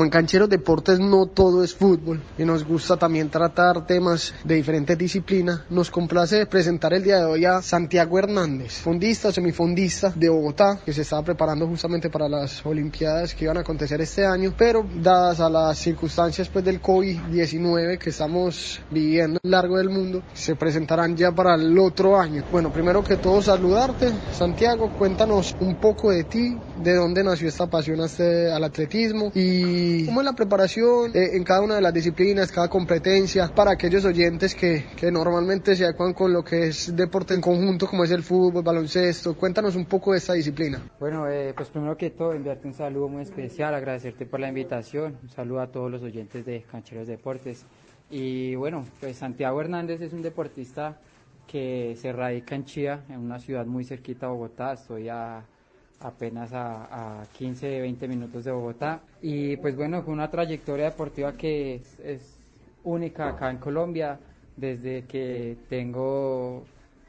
como en Cancheros Deportes no todo es fútbol y nos gusta también tratar temas de diferentes disciplinas, nos complace presentar el día de hoy a Santiago Hernández, fundista, semifondista de Bogotá, que se estaba preparando justamente para las Olimpiadas que iban a acontecer este año, pero dadas a las circunstancias pues del COVID-19 que estamos viviendo a lo largo del mundo, se presentarán ya para el otro año. Bueno, primero que todo saludarte, Santiago, cuéntanos un poco de ti, de dónde nació esta pasión al atletismo y cómo es la preparación eh, en cada una de las disciplinas, cada competencia, para aquellos oyentes que, que normalmente se adecuan con lo que es deporte en conjunto, como es el fútbol, baloncesto. Cuéntanos un poco de esta disciplina. Bueno, eh, pues primero que todo, enviarte un saludo muy especial, agradecerte por la invitación, un saludo a todos los oyentes de Cancheros Deportes. Y bueno, pues Santiago Hernández es un deportista que se radica en Chía, en una ciudad muy cerquita a Bogotá. Estoy a apenas a, a 15, 20 minutos de Bogotá. Y pues bueno, fue una trayectoria deportiva que es, única acá en Colombia. Desde que tengo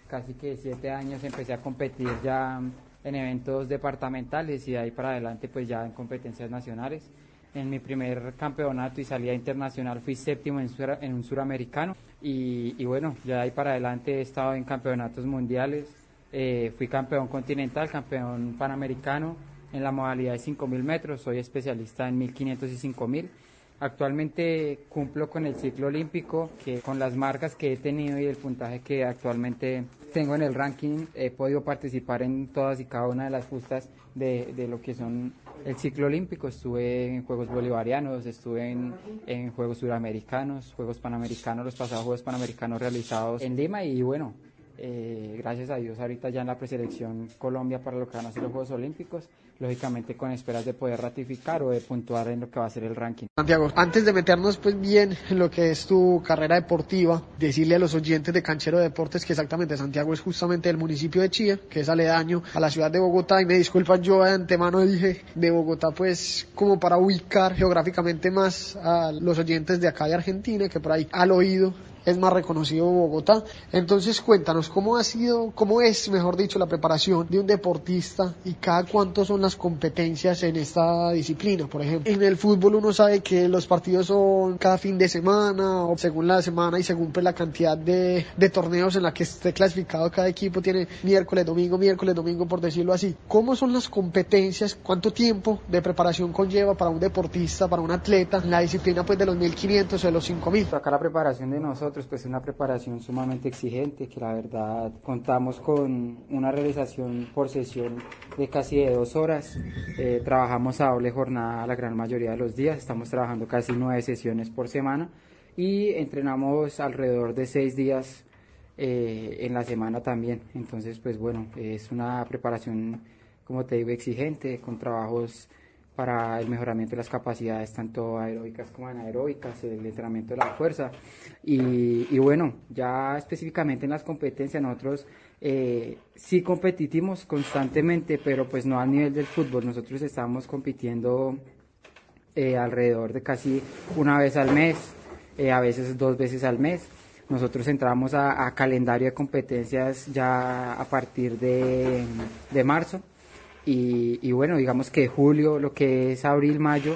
casi que 7 años empecé a competir ya en eventos departamentales y de ahí para adelante pues ya en competencias nacionales. En mi primer campeonato y salida internacional fui séptimo en, en un suramericano y, y bueno, ya de ahí para adelante he estado en campeonatos mundiales, eh, fui campeón continental, campeón panamericano en la modalidad de 5.000 metros, soy especialista en 1.500 y 5.000. Actualmente cumplo con el ciclo olímpico, que con las marcas que he tenido y el puntaje que actualmente tengo en el ranking, he podido participar en todas y cada una de las justas de, de lo que son el ciclo olímpico. Estuve en Juegos Bolivarianos, estuve en, en Juegos Suramericanos, Juegos Panamericanos, los pasados Juegos Panamericanos realizados en Lima y bueno, eh, gracias a Dios ahorita ya en la preselección Colombia para lo que van a ser los Juegos Olímpicos, lógicamente con esperas de poder ratificar o de puntuar en lo que va a ser el ranking. Santiago, antes de meternos pues bien en lo que es tu carrera deportiva, decirle a los oyentes de Canchero Deportes que exactamente Santiago es justamente el municipio de Chía, que es aledaño a la ciudad de Bogotá y me disculpan yo de antemano dije de Bogotá pues como para ubicar geográficamente más a los oyentes de acá de Argentina que por ahí al oído es más reconocido Bogotá. Entonces cuéntanos cómo ha sido, cómo es, mejor dicho, la preparación de un deportista y cada cuánto son las competencias en esta disciplina, por ejemplo. En el fútbol uno sabe que los partidos son cada fin de semana o según la semana y según pues, la cantidad de, torneos en la que esté clasificado cada equipo tiene miércoles, domingo, miércoles, domingo, por decirlo así. ¿Cómo son las competencias? ¿Cuánto tiempo de preparación conlleva para un deportista, para un atleta, la disciplina pues de los 1500 o de los 5000? Acá la preparación de nosotros pues es una preparación sumamente exigente que la verdad contamos con una realización por sesión de casi de dos horas. Eh, trabajamos a doble jornada la gran mayoría de los días, estamos trabajando casi nueve sesiones por semana y entrenamos alrededor de seis días eh, en la semana también. Entonces pues bueno, es una preparación como te digo exigente con trabajos para el mejoramiento de las capacidades tanto aeróbicas como anaeróbicas, el entrenamiento de la fuerza. Y, bueno, ya específicamente en las competencias nosotros eh, sí competimos constantemente, pero pues no a nivel del fútbol. Nosotros estamos compitiendo eh, alrededor de casi una vez al mes, eh, a veces dos veces al mes. Nosotros entramos a, calendario de competencias ya a partir de, de marzo y, bueno, digamos que julio, lo que es abril, mayo,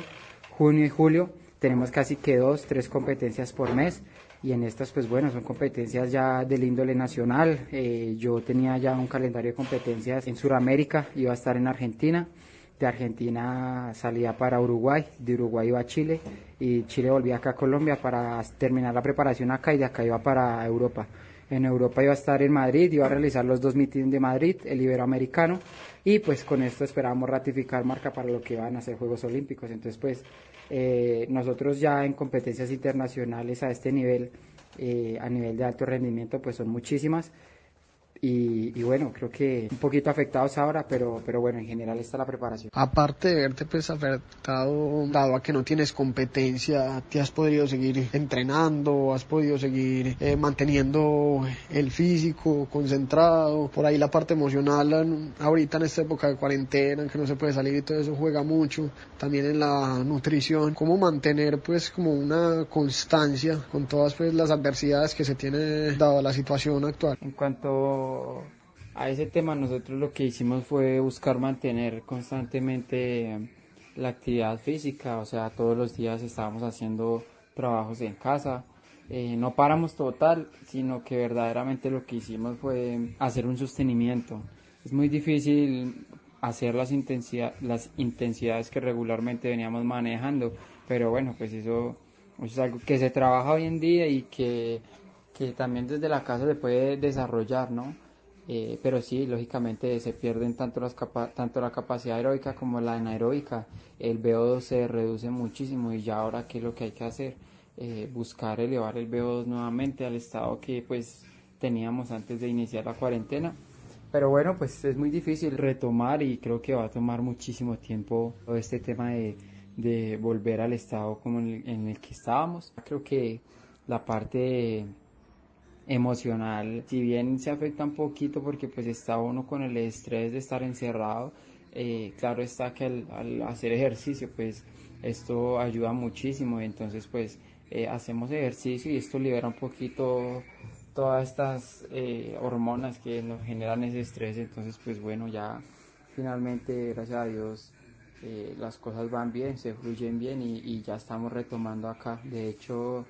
junio y julio, tenemos casi que dos, tres competencias por mes. Y en estas, pues bueno, son competencias ya del índole nacional. Eh, yo tenía ya un calendario de competencias en Sudamérica, iba a estar en Argentina. De Argentina salía para Uruguay, de Uruguay iba a Chile y Chile volvía acá a Colombia para terminar la preparación acá y de acá iba para Europa. En Europa iba a estar en Madrid, iba a realizar los dos mítines de Madrid, el Iberoamericano, y pues con esto esperamos ratificar marca para lo que van a ser Juegos Olímpicos. Entonces, pues eh, nosotros ya en competencias internacionales a este nivel, eh, a nivel de alto rendimiento, pues son muchísimas. Y, bueno, creo que un poquito afectados ahora, pero, pero bueno, en general está la preparación. Aparte de verte pues afectado, dado a que no tienes competencia, ¿te has podido seguir entrenando? ¿Has podido seguir eh, manteniendo el físico concentrado? Por ahí la parte emocional, ahorita en esta época de cuarentena, en que no se puede salir y todo eso juega mucho. También en la nutrición, cómo mantener pues como una constancia con todas pues las adversidades que se tiene dado la situación actual. En cuanto a ese tema nosotros lo que hicimos fue buscar mantener constantemente la actividad física, o sea, todos los días estábamos haciendo trabajos en casa. Eh, no paramos total, sino que verdaderamente lo que hicimos fue hacer un sostenimiento. Es muy difícil hacer las, las intensidades que regularmente veníamos manejando, pero bueno, pues eso, es algo que se trabaja hoy en día y que, que también desde la casa se puede desarrollar, ¿no? Eh, pero sí, lógicamente se pierden tanto, las tanto la capacidad aeróbica como la anaeróbica. El VO2 se reduce muchísimo y ya ahora qué es lo que hay que hacer? Eh, buscar elevar el VO2 nuevamente al estado que pues teníamos antes de iniciar la cuarentena. Pero bueno, pues es muy difícil retomar y creo que va a tomar muchísimo tiempo todo este tema de, de volver al estado como en el, en el que estábamos. Creo que la parte emocional, si bien se afecta un poquito porque pues está uno con el estrés de estar encerrado, eh, claro está que al, hacer ejercicio pues esto ayuda muchísimo, entonces pues eh, hacemos ejercicio y esto libera un poquito todas estas eh, hormonas que nos generan ese estrés, entonces pues bueno ya finalmente gracias a Dios las cosas van bien, se fluyen bien y ya estamos retomando acá, de hecho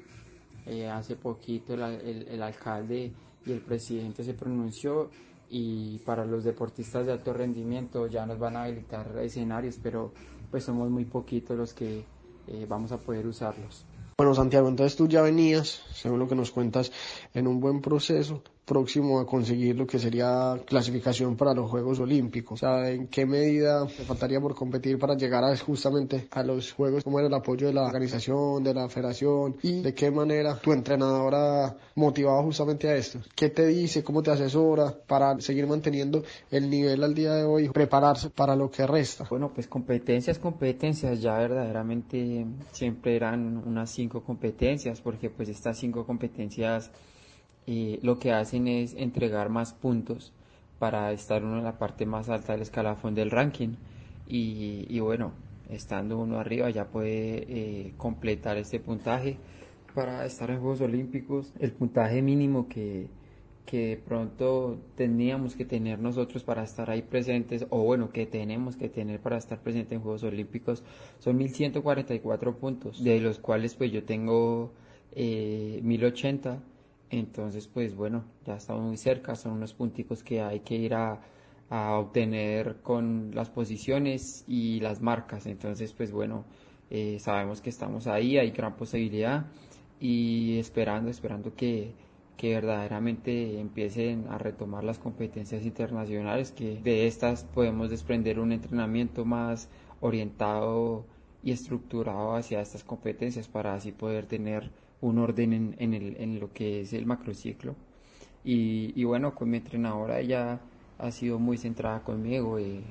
eh, hace poquito el, el, alcalde y el presidente se pronunció y para los deportistas de alto rendimiento ya nos van a habilitar escenarios, pero pues somos muy poquitos los que eh, vamos a poder usarlos. Bueno, Santiago, entonces tú ya venías, según lo que nos cuentas, en un buen proceso próximo a conseguir lo que sería clasificación para los Juegos Olímpicos. O sea, ¿en qué medida te faltaría por competir para llegar a, justamente a los Juegos? ¿Cómo era el apoyo de la organización, de la federación? ¿Y de qué manera tu entrenadora motivaba justamente a esto? ¿Qué te dice? ¿Cómo te asesora para seguir manteniendo el nivel al día de hoy? Prepararse para lo que resta. Bueno, pues competencias, competencias. Ya verdaderamente siempre eran unas cinco competencias porque pues estas cinco competencias y lo que hacen es entregar más puntos para estar uno en la parte más alta del escalafón del ranking y, bueno, estando uno arriba ya puede eh, completar este puntaje para estar en Juegos Olímpicos. El puntaje mínimo que, que pronto teníamos que tener nosotros para estar ahí presentes, o bueno, que tenemos que tener para estar presentes en Juegos Olímpicos, son 1144 puntos, de los cuales pues yo tengo eh, 1080 entonces, pues bueno, ya estamos muy cerca, son unos punticos que hay que ir a, obtener con las posiciones y las marcas. Entonces, pues bueno, eh, sabemos que estamos ahí, hay gran posibilidad y esperando, esperando que, que verdaderamente empiecen a retomar las competencias internacionales, que de estas podemos desprender un entrenamiento más orientado y estructurado hacia estas competencias para así poder tener un orden en, en, lo que es el macrociclo. Y, y, bueno, con mi entrenadora ella ha sido muy centrada conmigo, y eh,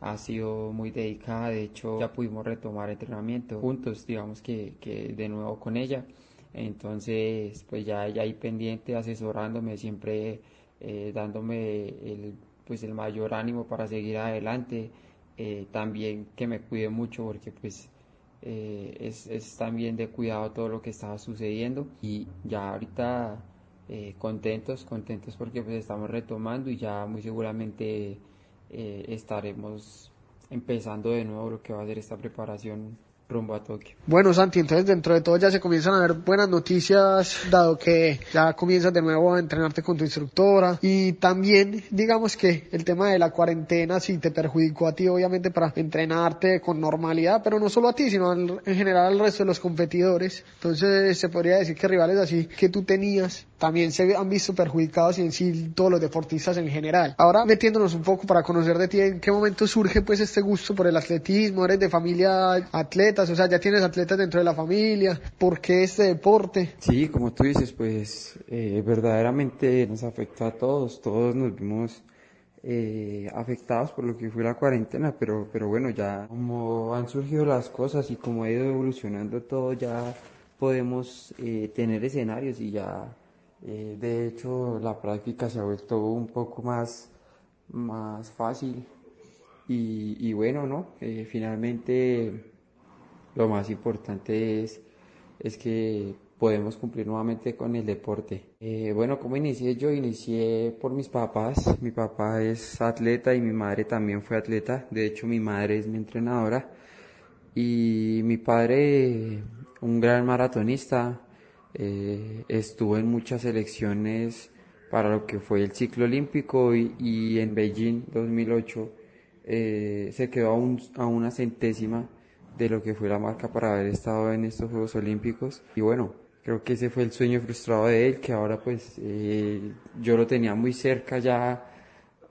ha sido muy dedicada, de hecho ya pudimos retomar entrenamiento juntos, digamos que, que de nuevo con ella. Entonces, pues ya ella ahí pendiente, asesorándome, siempre eh, dándome el, pues el mayor ánimo para seguir adelante. Eh, también que me cuide mucho porque pues eh, es, es, también de cuidado todo lo que estaba sucediendo. Y ya ahorita eh, contentos, contentos porque pues estamos retomando y ya muy seguramente eh, estaremos empezando de nuevo lo que va a ser esta preparación rumbo a Tokio. Bueno, Santi, entonces dentro de todo ya se comienzan a ver buenas noticias, dado que ya comienzas de nuevo a entrenarte con tu instructora y también digamos que el tema de la cuarentena sí te perjudicó a ti obviamente para entrenarte con normalidad, pero no solo a ti, sino en general al resto de los competidores. Entonces se podría decir que rivales así que tú tenías también se han visto perjudicados y en sí todos los deportistas en general. Ahora metiéndonos un poco para conocer de ti, ¿en qué momento surge pues este gusto por el atletismo? ¿Eres de familia atletas? O sea, ya tienes atletas dentro de la familia. ¿Por qué este deporte? Sí, como tú dices, pues eh, verdaderamente nos afectó a todos, todos nos vimos eh, afectados por lo que fue la cuarentena, pero, pero bueno, ya como han surgido las cosas y como ha ido evolucionando todo, ya podemos eh, tener escenarios y ya eh, de hecho, la práctica se ha vuelto un poco más, más fácil y, bueno, ¿no? Eh, finalmente, lo más importante es, es que podemos cumplir nuevamente con el deporte. Eh, bueno, ¿cómo inicié yo? Inicié por mis papás. Mi papá es atleta y mi madre también fue atleta. De hecho, mi madre es mi entrenadora. Y mi padre, un gran maratonista, eh, estuvo en muchas selecciones para lo que fue el ciclo olímpico y, en Beijing 2008 eh, se quedó a, un, a una centésima de lo que fue la marca para haber estado en estos Juegos Olímpicos. Y bueno, creo que ese fue el sueño frustrado de él, que ahora pues eh, yo lo tenía muy cerca ya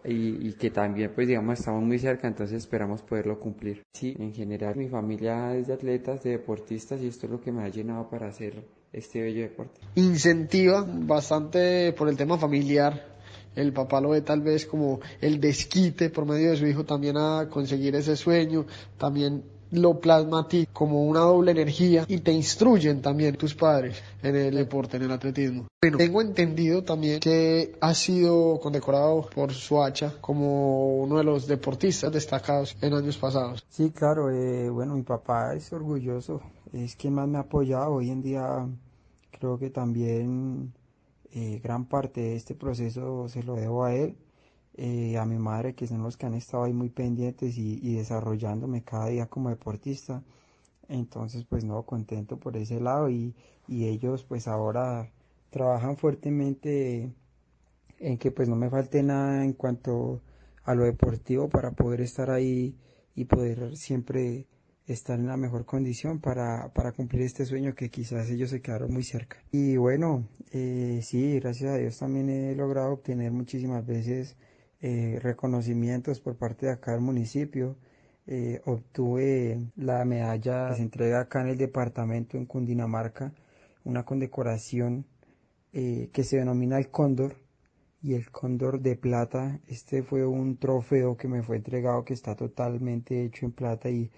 y, y, que también pues digamos estamos muy cerca, entonces esperamos poderlo cumplir. Sí, en general mi familia es de atletas, de deportistas y esto es lo que me ha llenado para hacer este bello deporte. Incentiva bastante por el tema familiar. El papá lo ve tal vez como el desquite por medio de su hijo también a conseguir ese sueño, también lo plasma a ti como una doble energía y te instruyen también tus padres en el deporte, en el atletismo. Bueno, tengo entendido también que ha sido condecorado por Suacha como uno de los deportistas destacados en años pasados. Sí, claro, eh, bueno, mi papá es orgulloso, es quien más me ha apoyado. Hoy en día creo que también eh, gran parte de este proceso se lo debo a él eh, a mi madre, que son los que han estado ahí muy pendientes y, desarrollándome cada día como deportista. Entonces, pues no, contento por ese lado y, y ellos pues ahora trabajan fuertemente en que pues no me falte nada en cuanto a lo deportivo para poder estar ahí y poder siempre estar en la mejor condición para, para cumplir este sueño que quizás ellos se quedaron muy cerca. Y bueno, eh, sí, gracias a Dios también he logrado obtener muchísimas veces eh, reconocimientos por parte de acá del municipio. Eh, obtuve la medalla que se entrega acá en el departamento en Cundinamarca, una condecoración eh, que se denomina el Cóndor y el Cóndor de plata. Este fue un trofeo que me fue entregado que está totalmente hecho en plata y,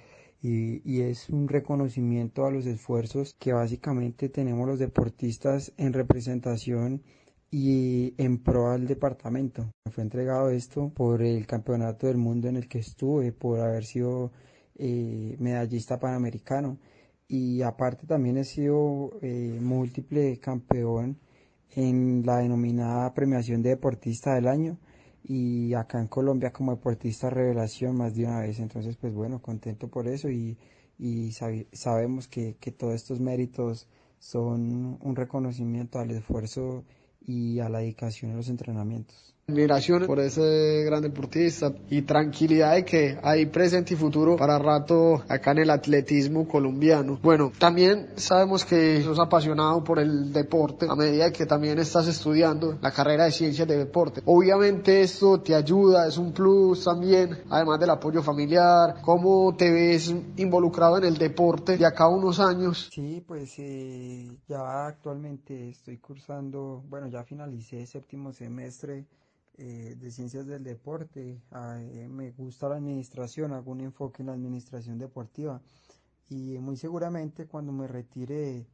y, es un reconocimiento a los esfuerzos que básicamente tenemos los deportistas en representación y en pro al departamento. Me fue entregado esto por el campeonato del mundo en el que estuve, por haber sido eh, medallista panamericano y aparte también he sido eh, múltiple campeón en la denominada premiación de deportista del año y acá en Colombia como deportista revelación más de una vez. Entonces, pues bueno, contento por eso y, y sabemos que, que todos estos méritos son un reconocimiento al esfuerzo y a la dedicación a los entrenamientos. Admiración por ese gran deportista y tranquilidad de que hay presente y futuro para rato acá en el atletismo colombiano. Bueno, también sabemos que sos apasionado por el deporte a medida que también estás estudiando la carrera de ciencias de deporte. Obviamente esto te ayuda, es un plus también, además del apoyo familiar. ¿Cómo te ves involucrado en el deporte de acá a unos años? Sí, pues eh, ya actualmente estoy cursando, bueno, ya finalicé séptimo semestre eh, de ciencias del deporte, eh, me gusta la administración, hago un enfoque en la administración deportiva. Y muy seguramente cuando me retire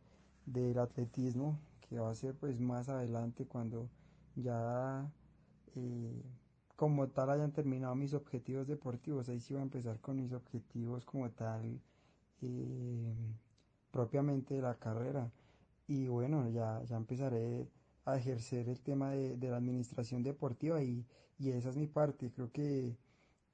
del atletismo, que va a ser pues más adelante cuando ya eh, como tal hayan terminado mis objetivos deportivos, ahí sí voy a empezar con mis objetivos como tal propiamente de la carrera. Y bueno ya, ya empezaré a ejercer el tema de, la administración deportiva y, y, esa es mi parte. Creo que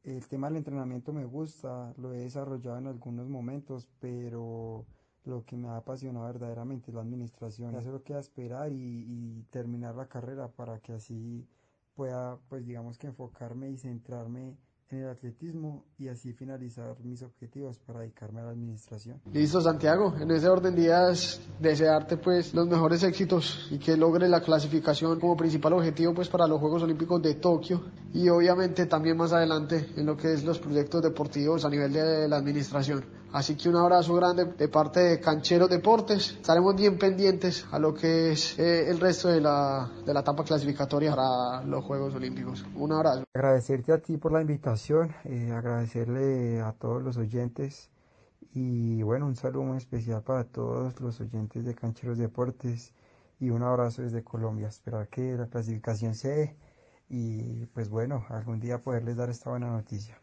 el tema del entrenamiento me gusta, lo he desarrollado en algunos momentos, pero lo que me ha apasionado verdaderamente es la administración. Ya lo que esperar y, y terminar la carrera para que así pueda, pues digamos que enfocarme y centrarme en el atletismo y así finalizar mis objetivos para dedicarme a la administración. Listo, Santiago. En ese orden de días, desearte pues los mejores éxitos y que logre la clasificación como principal objetivo pues para los Juegos Olímpicos de Tokio y obviamente también más adelante en lo que es los proyectos deportivos a nivel de la administración. Así que un abrazo grande de parte de Canchero Deportes. Estaremos bien pendientes a lo que es eh, el resto de la, de la etapa clasificatoria para los Juegos Olímpicos. Un abrazo. Agradecerte a ti por la invitación, eh, agradecerle a todos los oyentes y bueno, un saludo muy especial para todos los oyentes de Cancheros Deportes y un abrazo desde Colombia. Esperar que la clasificación se dé y pues bueno, algún día poderles dar esta buena noticia.